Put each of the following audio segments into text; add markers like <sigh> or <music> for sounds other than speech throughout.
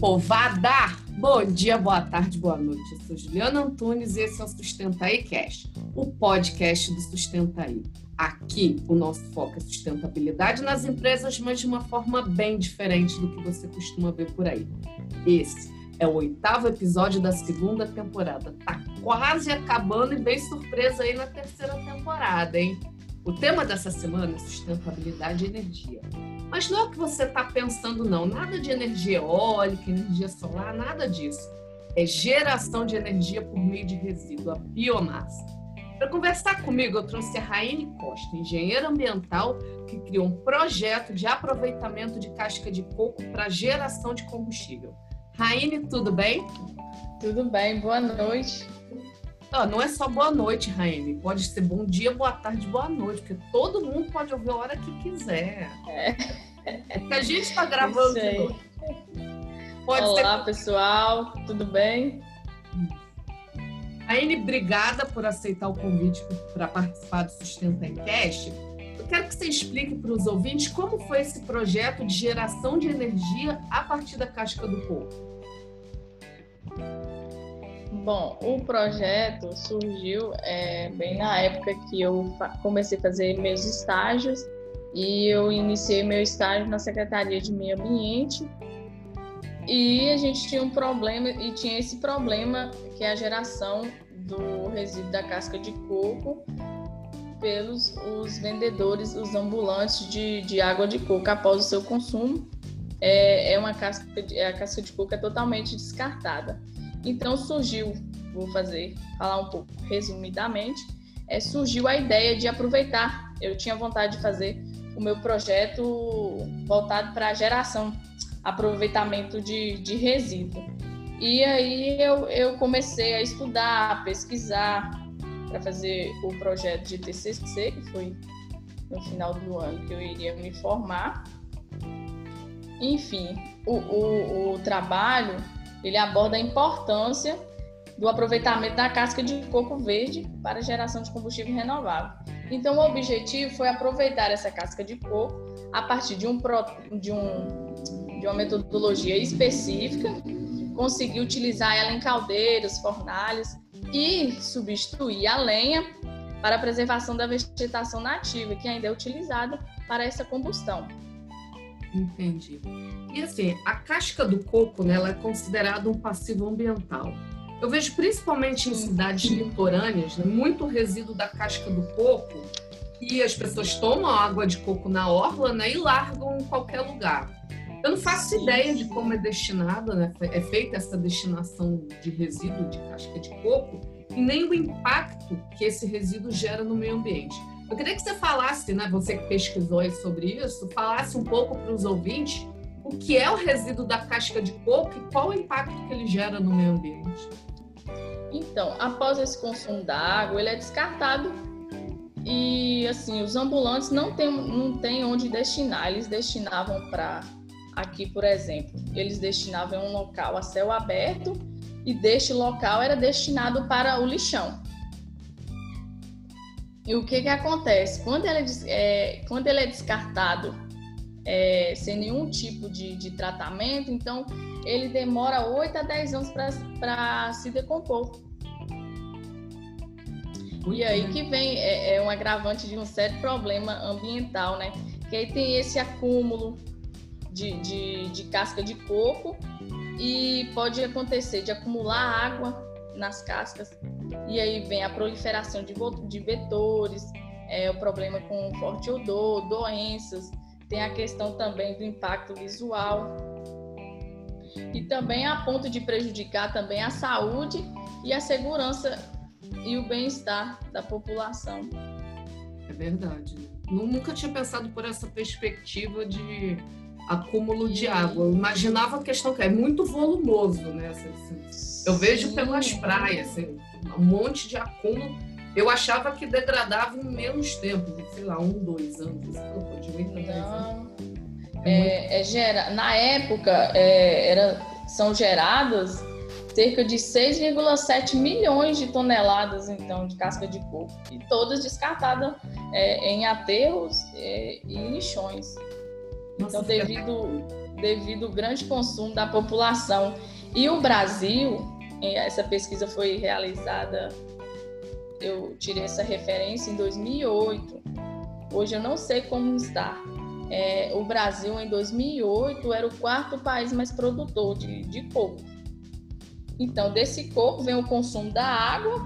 povada! Bom dia, boa tarde, boa noite. Eu sou Juliana Antunes e esse é o Sustenta aí Cash, o podcast do Sustenta aí. Aqui, o nosso foco é sustentabilidade nas empresas, mas de uma forma bem diferente do que você costuma ver por aí. Esse é o oitavo episódio da segunda temporada. Tá quase acabando e bem surpresa aí na terceira temporada, hein? O tema dessa semana é sustentabilidade e energia. Mas não é o que você está pensando, não. Nada de energia eólica, energia solar, nada disso. É geração de energia por meio de resíduo, a biomassa. Para conversar comigo, eu trouxe a Raine Costa, engenheira ambiental, que criou um projeto de aproveitamento de casca de coco para geração de combustível. Raine, tudo bem? Tudo bem, boa noite. Oh, não é só boa noite, Raine. Pode ser bom dia, boa tarde, boa noite, porque todo mundo pode ouvir a hora que quiser. É. é que a gente está gravando de noite. Pode Olá, ser... pessoal, tudo bem? Raine, obrigada por aceitar o convite para participar do Sustenta em Cash. Eu quero que você explique para os ouvintes como foi esse projeto de geração de energia a partir da casca do coco. Bom, o projeto surgiu é, bem na época que eu comecei a fazer meus estágios e eu iniciei meu estágio na Secretaria de Meio Ambiente e a gente tinha um problema e tinha esse problema que é a geração do resíduo da casca de coco pelos os vendedores, os ambulantes de, de água de coco após o seu consumo. É, é uma casca, de, a casca de coco é totalmente descartada. Então surgiu, vou fazer, falar um pouco resumidamente, é, surgiu a ideia de aproveitar. Eu tinha vontade de fazer o meu projeto voltado para a geração, aproveitamento de, de resíduo. E aí eu, eu comecei a estudar, a pesquisar para fazer o projeto de TCC, que foi no final do ano que eu iria me formar. Enfim, o, o, o trabalho ele aborda a importância do aproveitamento da casca de coco verde para geração de combustível renovável. Então, o objetivo foi aproveitar essa casca de coco a partir de, um, de, um, de uma metodologia específica, conseguir utilizar ela em caldeiras, fornalhas e substituir a lenha para a preservação da vegetação nativa, que ainda é utilizada para essa combustão. Entendi. E assim, a casca do coco, né, ela é considerada um passivo ambiental. Eu vejo principalmente em cidades litorâneas né, muito resíduo da casca do coco e as pessoas tomam água de coco na orla né, e largam em qualquer lugar. Eu não faço ideia de como é destinada, né, é feita essa destinação de resíduo de casca de coco e nem o impacto que esse resíduo gera no meio ambiente. Eu queria que você falasse, né, você que pesquisou sobre isso, falasse um pouco para os ouvintes o que é o resíduo da casca de coco e qual o impacto que ele gera no meio ambiente. Então, após esse consumo da água, ele é descartado e assim os ambulantes não têm não tem onde destinar. Eles destinavam para aqui, por exemplo, eles destinavam em um local a céu aberto e deste local era destinado para o lixão. E o que que acontece quando ele é, quando ele é descartado é, sem nenhum tipo de, de, tratamento, então ele demora 8 a 10 anos para se decompor. E aí que vem é, é, um agravante de um sério problema ambiental, né? Que aí tem esse acúmulo de, de, de casca de coco e pode acontecer de acumular água nas cascas e aí vem a proliferação de, de vetores, é, o problema com forte odor, doenças, tem a questão também do impacto visual e também a ponto de prejudicar também a saúde e a segurança e o bem-estar da população. É verdade. Nunca tinha pensado por essa perspectiva de acúmulo de água. Eu imaginava a questão que é muito volumoso, né? Assim, assim. Eu vejo pelas praias, assim, um monte de acúmulo eu achava que degradava em menos tempo, sei lá, um, dois anos. Pô, de 8 Não. É, é, gera, na época, é, era, são geradas cerca de 6,7 milhões de toneladas então de casca de coco e todas descartadas é, em aterros é, e lixões. Nossa, então, devido, devido ao grande consumo da população. E o Brasil, essa pesquisa foi realizada, eu tirei essa referência em 2008. Hoje eu não sei como está. É, o Brasil, em 2008, era o quarto país mais produtor de, de coco. Então, desse coco vem o consumo da água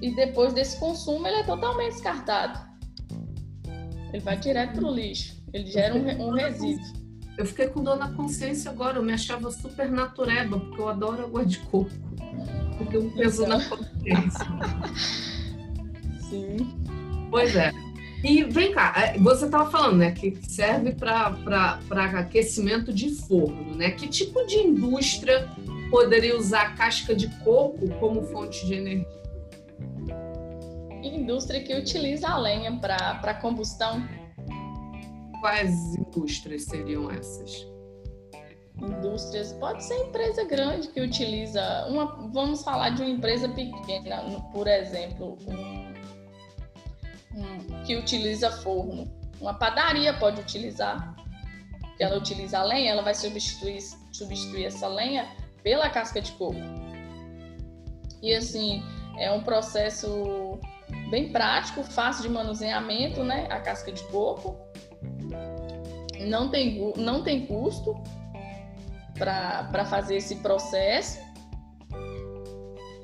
e depois desse consumo ele é totalmente descartado. Ele vai direto para o lixo. Ele gera um, um resíduo. Eu fiquei com dor na consciência agora. Eu me achava super natureba, porque eu adoro água de coco. Porque eu peso na consciência. <laughs> Sim. Pois é. E vem cá, é, você estava falando, né, que serve para aquecimento de forno, né? Que tipo de indústria poderia usar a casca de coco como fonte de energia? Indústria que utiliza a lenha para combustão. Quais indústrias seriam essas? Indústrias, pode ser empresa grande que utiliza uma, vamos falar de uma empresa pequena, por exemplo, um, um, que utiliza forno. Uma padaria pode utilizar, que ela utiliza a lenha, ela vai substituir, substituir essa lenha pela casca de coco. E assim, é um processo bem prático, fácil de manuseamento, né? A casca de coco. Não tem, não tem custo para fazer esse processo.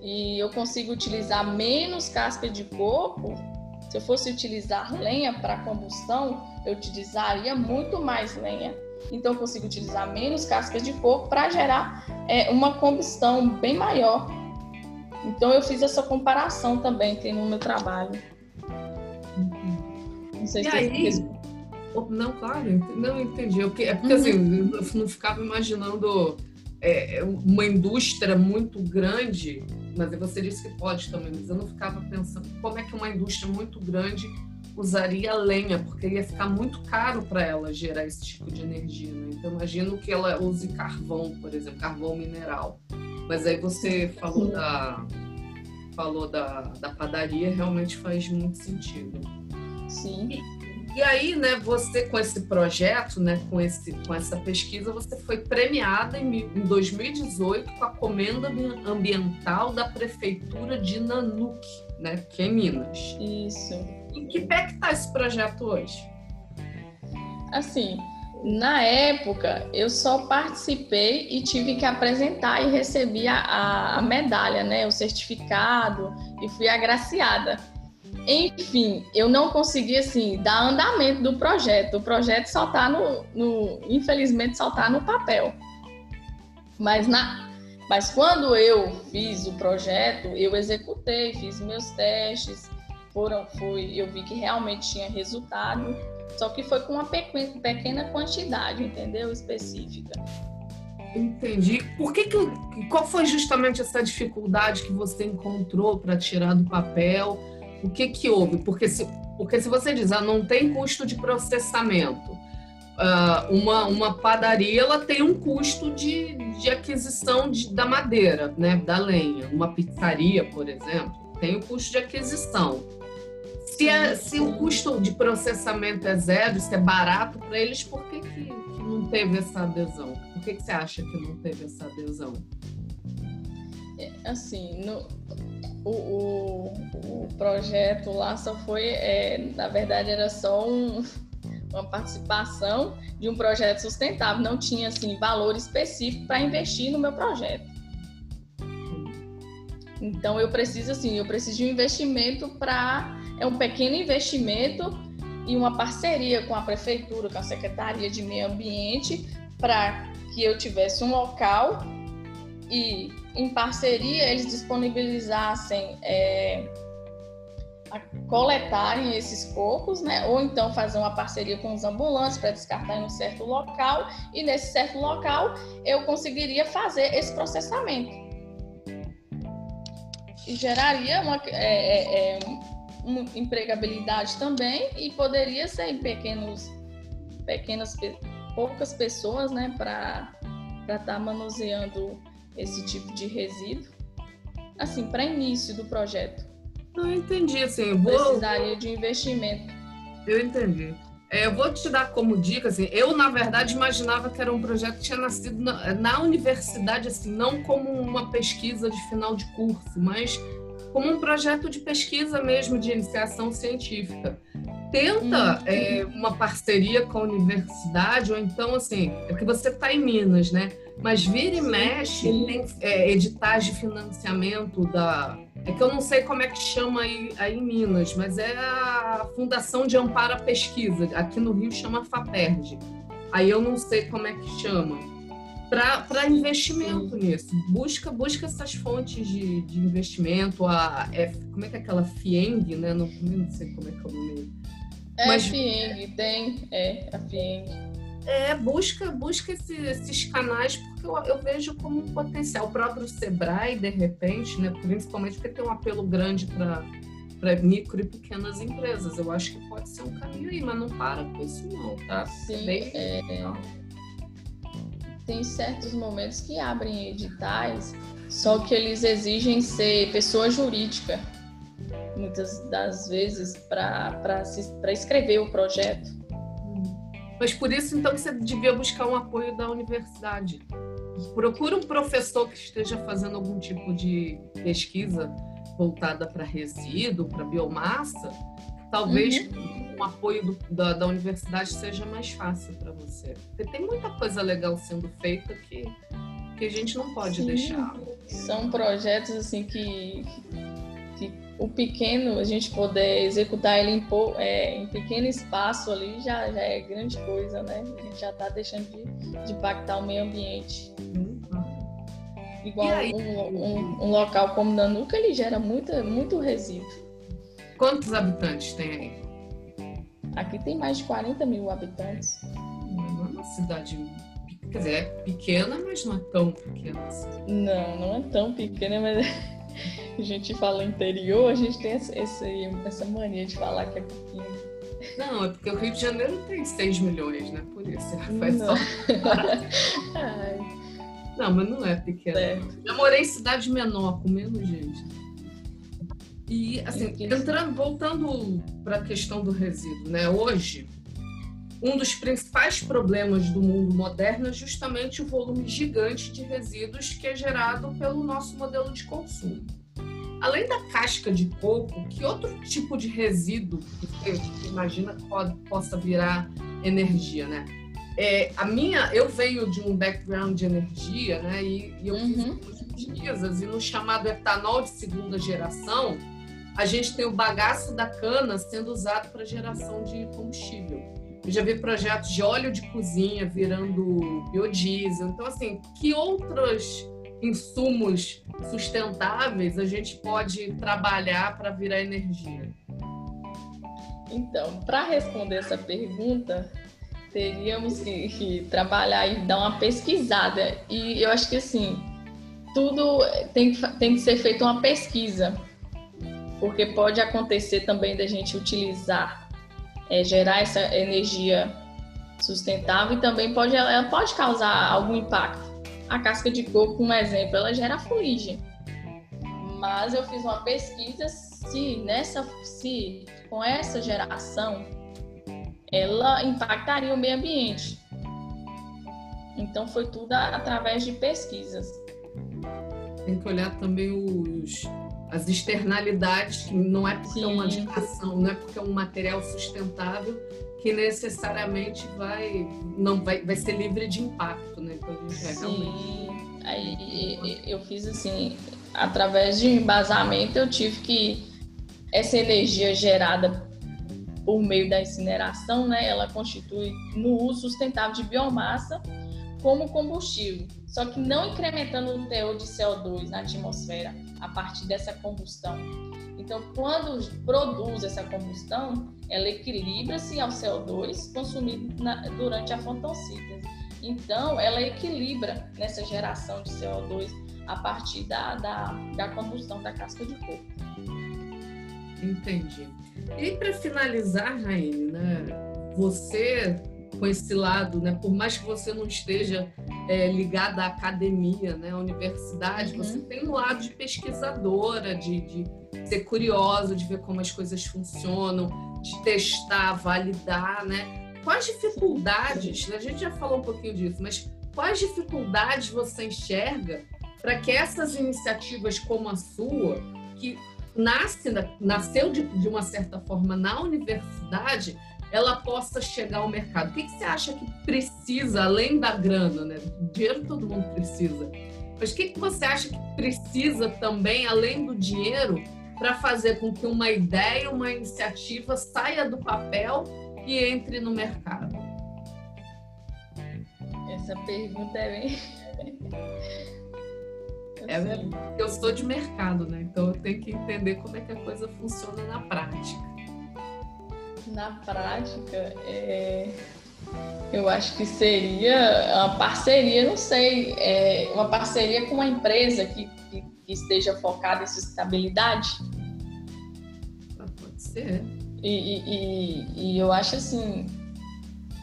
E eu consigo utilizar menos casca de coco. Se eu fosse utilizar lenha para combustão, eu utilizaria muito mais lenha. Então, eu consigo utilizar menos cascas de coco para gerar é, uma combustão bem maior. Então, eu fiz essa comparação também, tem no meu trabalho. Não sei e se aí, não, claro, não entendi. É porque, é porque assim, uhum. assim, eu não ficava imaginando é, uma indústria muito grande, mas você disse que pode também, mas eu não ficava pensando como é que uma indústria muito grande usaria lenha, porque ia ficar muito caro para ela gerar esse tipo de energia. Né? Então, imagino que ela use carvão, por exemplo, carvão mineral. Mas aí você falou da falou da, da padaria, realmente faz muito sentido. Sim. E aí, né, você com esse projeto, né, com, esse, com essa pesquisa, você foi premiada em, em 2018 com a Comenda Ambiental da Prefeitura de Nanuque, né, que é em Minas. Isso. Em que pé que está esse projeto hoje? Assim, na época, eu só participei e tive que apresentar e recebi a, a medalha, né, o certificado, e fui agraciada. Enfim, eu não consegui assim dar andamento do projeto. O projeto só está no, no, infelizmente, só está no papel. Mas na, mas quando eu fiz o projeto, eu executei, fiz meus testes, foram, foi, eu vi que realmente tinha resultado, só que foi com uma pequena, pequena quantidade, entendeu? Específica. Entendi. Por que, que qual foi justamente essa dificuldade que você encontrou para tirar do papel? O que que houve? Porque se, porque se você diz, ah, não tem custo de processamento, uh, uma, uma padaria ela tem um custo de, de aquisição de, da madeira, né, da lenha. Uma pizzaria, por exemplo, tem o custo de aquisição. Se, é, se o custo de processamento é zero, se é barato para eles, por que, que, que, não teve essa adesão? Por que, que você acha que não teve essa adesão? É, assim, no, o, o, o projeto lá só foi, é, na verdade, era só um, uma participação de um projeto sustentável, não tinha assim valor específico para investir no meu projeto. Então eu preciso assim, eu preciso de um investimento para é um pequeno investimento e uma parceria com a prefeitura, com a Secretaria de Meio Ambiente, para que eu tivesse um local e em parceria, eles disponibilizassem é, coletarem esses cocos, né? Ou então fazer uma parceria com os ambulantes para descartar em um certo local e nesse certo local eu conseguiria fazer esse processamento e geraria uma, é, é, é empregabilidade também e poderia ser em pequenos, pequenas, poucas pessoas, né? Para estar tá manuseando esse tipo de resíduo, assim, para início do projeto. Não entendi, assim, vou... precisaria de investimento. Eu entendi. É, eu vou te dar como dica, assim, eu na verdade imaginava que era um projeto que tinha nascido na, na universidade, assim, não como uma pesquisa de final de curso, mas como um projeto de pesquisa mesmo, de iniciação científica. Tenta uhum. é, uma parceria com a universidade, ou então, assim, é porque você está em Minas, né? Mas vira e mexe, tem é, editais de financiamento da. É que eu não sei como é que chama aí, aí em Minas, mas é a Fundação de Amparo à Pesquisa. Aqui no Rio chama FAPERJ. Aí eu não sei como é que chama para investimento nisso. Busca, busca essas fontes de, de investimento, a, é, como é que é aquela FIENG, né? Não, não sei como é que é o nome. É Mas, FIENG, tem, é, a FIENG. É, busca, busca esse, esses canais, porque eu, eu, vejo como um potencial. O próprio Sebrae, de repente, né, principalmente porque tem um apelo grande para micro e pequenas empresas. Eu acho que pode ser um caminho aí, mas não para com isso não, tá? Sim, Bem, é tem certos momentos que abrem editais, só que eles exigem ser pessoa jurídica, muitas das vezes, para escrever o projeto. Mas por isso, então, você devia buscar um apoio da universidade. Procura um professor que esteja fazendo algum tipo de pesquisa voltada para resíduo, para biomassa, talvez uhum. um apoio do, da, da, universidade seja mais fácil para você. Porque tem muita coisa legal sendo feita que, que a gente não pode Sim. deixar. São projetos assim que, que o pequeno, a gente poder executar ele em, é, em pequeno espaço ali já, já é grande coisa, né? A gente já está deixando de, de impactar o meio ambiente. Uhum. Igual um, um, um, local como Nanuca, ele gera muita, muito resíduo. Quantos habitantes tem aí? Aqui tem mais de 40 mil habitantes. Não é uma cidade, quer dizer, é pequena, mas não é tão pequena assim. Não, não é tão pequena, mas <laughs> a gente fala interior, a gente tem essa, essa mania de falar que é pequeno. Não, é porque o Rio de Janeiro tem 6 milhões, né? Por isso, <laughs> faz não. só. <laughs> não, mas não é pequena. É. Já morei em cidade menor, com menos gente. E, assim, entrando, voltando para a questão do resíduo, né? Hoje, um dos principais problemas do mundo moderno é justamente o volume gigante de resíduos que é gerado pelo nosso modelo de consumo. Além da casca de coco, que outro tipo de resíduo que você imagina pode, possa virar energia, né? É, a minha, eu venho de um background de energia, né? E, e eu uhum. fiz pesquisas e no chamado etanol de segunda geração, a gente tem o bagaço da cana sendo usado para geração de combustível. Eu já vi projetos de óleo de cozinha virando biodiesel. Então, assim, que outros insumos sustentáveis a gente pode trabalhar para virar energia? Então, para responder essa pergunta, teríamos que, trabalhar e dar uma pesquisada. E eu acho que, assim, tudo tem, tem que ser feita uma pesquisa porque pode acontecer também da gente utilizar, é, gerar essa energia sustentável e também pode, ela pode causar algum impacto. A casca de coco, um exemplo, ela gera fuligem. Mas eu fiz uma pesquisa se nessa, se com essa geração ela impactaria o meio ambiente. Então foi tudo através de pesquisas. Tem que olhar também os as externalidades, que não é porque Sim. é uma habitação, não é porque é um material sustentável que necessariamente vai não vai, vai ser livre de impacto, né? Então a gente é realmente... Aí eu fiz assim, através de embasamento eu tive que essa energia gerada por meio da incineração, né, ela constitui no uso sustentável de biomassa como combustível, só que não incrementando o teor de CO2 na atmosfera a partir dessa combustão. Então, quando produz essa combustão, ela equilibra-se ao CO2 consumido na, durante a fotossíntese. Então, ela equilibra nessa geração de CO2 a partir da, da, da combustão da casca de coco. Entendi. E para finalizar, Raine, né, você com esse lado, né? Por mais que você não esteja é, ligada à academia, né, à universidade, uhum. você tem um lado de pesquisadora, de, de ser curiosa, de ver como as coisas funcionam, de testar, validar, né? quais dificuldades, a gente já falou um pouquinho disso, mas quais dificuldades você enxerga para que essas iniciativas como a sua, que nasce, nasceu de, de uma certa forma na universidade, ela possa chegar ao mercado. O que, que você acha que precisa, além da grana, né? Dinheiro todo mundo precisa. Mas o que, que você acha que precisa também, além do dinheiro, para fazer com que uma ideia, uma iniciativa saia do papel e entre no mercado? Essa pergunta é bem. <laughs> É, eu sou de mercado, né? Então eu tenho que entender como é que a coisa funciona na prática. Na prática, é... eu acho que seria uma parceria, não sei, é... uma parceria com uma empresa que, que, que esteja focada em sustentabilidade. Ah, pode ser. E, e, e, e eu acho assim,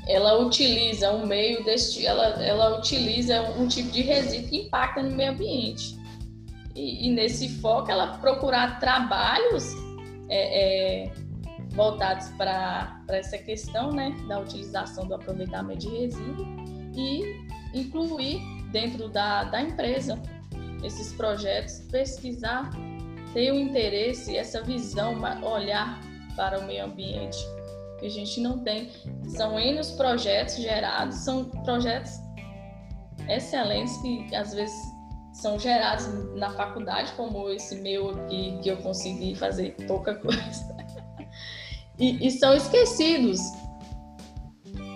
ela utiliza um meio deste, ela, ela utiliza um tipo de resíduo que impacta no meio ambiente. E, e nesse foco, ela procurar trabalhos é, é, voltados para essa questão né, da utilização do aproveitamento de resíduo e incluir dentro da, da empresa esses projetos, pesquisar, ter o um interesse, essa visão, olhar para o meio ambiente que a gente não tem. São N os projetos gerados, são projetos excelentes que às vezes são gerados na faculdade, como esse meu aqui, que eu consegui fazer pouca <laughs> coisa. E, e, são esquecidos.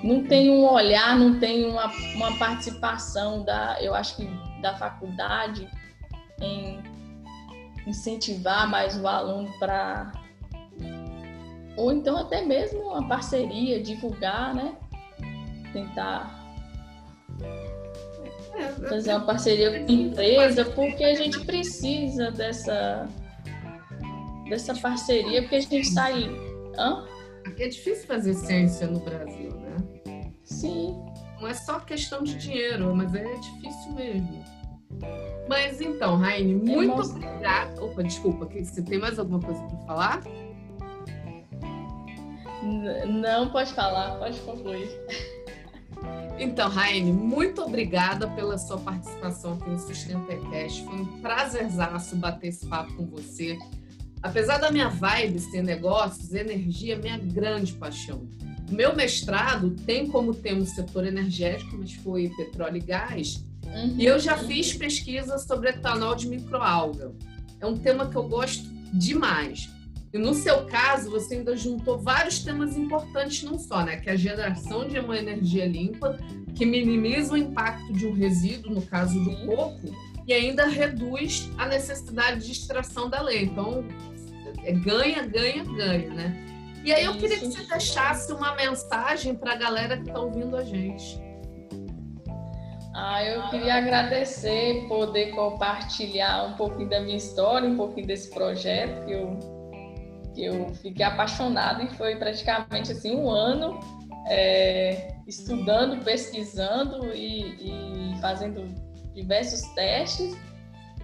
Não tem um olhar, não tem uma, uma participação da, eu acho que da faculdade em incentivar mais o aluno para ou então até mesmo uma parceria, divulgar, né? Tentar fazer uma parceria com a empresa, porque a gente precisa dessa dessa parceria, porque a gente está Hã? É difícil fazer ciência no Brasil, né? Sim. Não é só questão de dinheiro, mas é difícil mesmo. Mas então, Raine, muito obrigada. Opa, desculpa, você tem mais alguma coisa para falar? Não pode falar, pode concluir. Então, Raine, muito obrigada pela sua participação aqui no Sustenta Cash. Foi um prazerzaço bater esse papo com você. Apesar da minha vibe ser negócios, energia é minha grande paixão. O meu mestrado tem como tema o setor energético, mas foi petróleo e gás. Uhum. E eu já fiz pesquisa sobre etanol de microalga. É um tema que eu gosto demais. E no seu caso, você ainda juntou vários temas importantes, não só, né? Que é a geração de uma energia limpa, que minimiza o impacto de um resíduo, no caso do coco, e ainda reduz a necessidade de extração da lei. Então, é ganha, ganha, ganha, né? E aí eu queria que você deixasse uma mensagem para a galera que está ouvindo a gente. Ah, eu queria agradecer poder compartilhar um pouquinho da minha história, um pouquinho desse projeto que eu que eu fiquei apaixonada e foi praticamente assim um ano é, estudando, pesquisando e, e, fazendo diversos testes.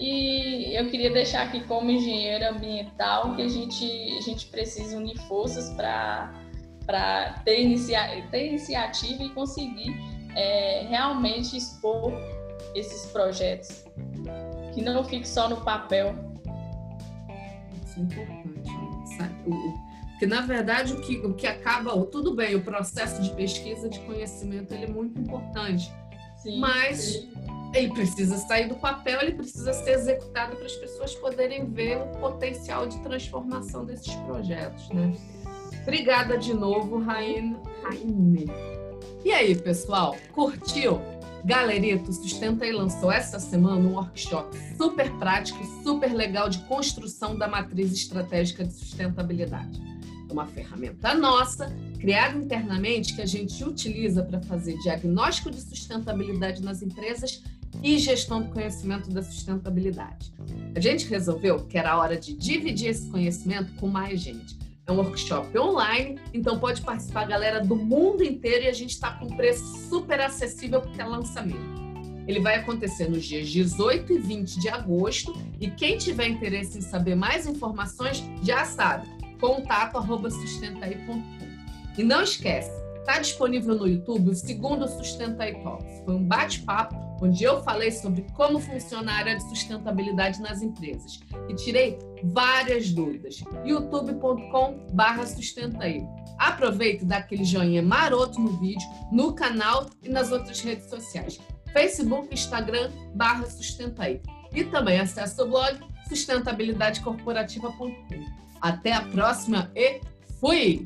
E eu queria deixar aqui como engenheiro ambiental que a gente, a gente precisa unir forças para ter, inicia, ter iniciativa e conseguir é, realmente expor esses projetos. Que não fique só no papel. Isso é importante porque na verdade o que, o que acaba, tudo bem, o processo de pesquisa de conhecimento ele é muito importante, sim, mas sim. Ele precisa sair do papel, ele precisa ser executado para as pessoas poderem ver o potencial de transformação desses projetos, né? Obrigada de novo, Raine. Raine. E aí, pessoal, curtiu? Galerito Sustenta e lançou essa semana um workshop super prático, super legal de construção da matriz estratégica de sustentabilidade. É uma ferramenta nossa, criada internamente, que a gente utiliza para fazer diagnóstico de sustentabilidade nas empresas e gestão do conhecimento da sustentabilidade. A gente resolveu que era hora de dividir esse conhecimento com mais gente. É um workshop online, então pode participar a galera do mundo inteiro e a gente está com preço super acessível porque é lançamento. Ele vai acontecer nos dias 18 e 20 de agosto e quem tiver interesse em saber mais informações já sabe, contato arroba sustentaí.com. E não esquece, Está disponível no YouTube o segundo Sustenta e Talks. Foi um bate-papo onde eu falei sobre como funciona a área de sustentabilidade nas empresas e tirei várias dúvidas. youtube.com/barra sustentaí. Aproveita e dá aquele joinha maroto no vídeo, no canal e nas outras redes sociais. Facebook, Instagram, barra sustentaí. E também acesse o blog sustentabilidadecorporativa.com. Até a próxima e fui!